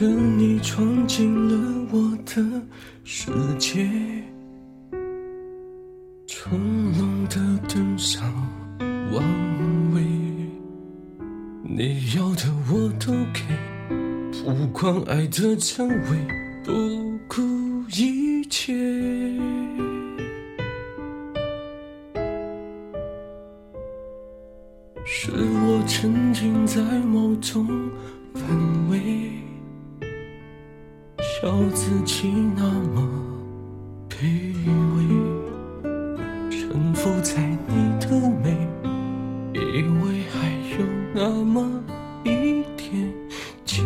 是你闯进了我的世界，从容的登上王位，你要的我都给，不管爱的真伪，不顾一切。是我沉浸在某种氛围，笑自己那么卑微，沉浮在你的美，以为还有那么一点机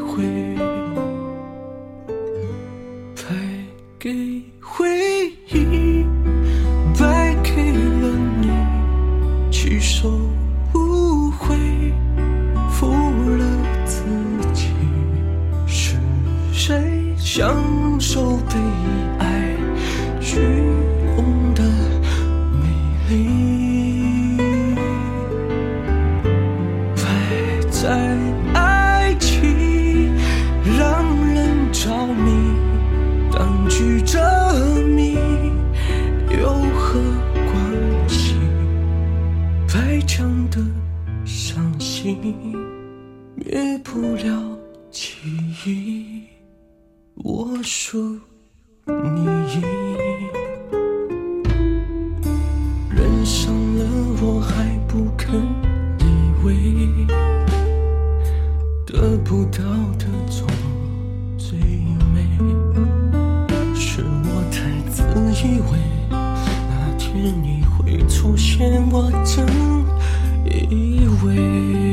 会，败给回忆，享受被爱虚荣的美丽？败在爱情让人着迷，当局者迷有何关系？白讲的伤心，灭不了记忆。我输，你赢。人伤了我还不肯以为，得不到的总最美。是我太自以为，那天你会出现，我真以为。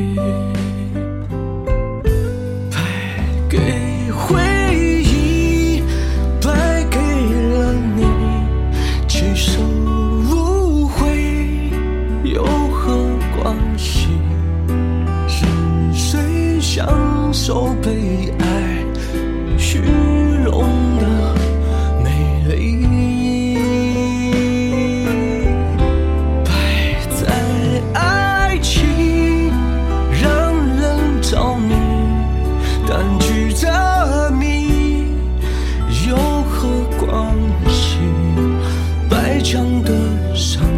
的伤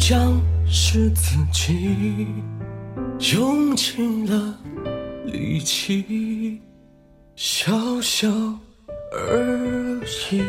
将是自己用尽了力气，小小而已。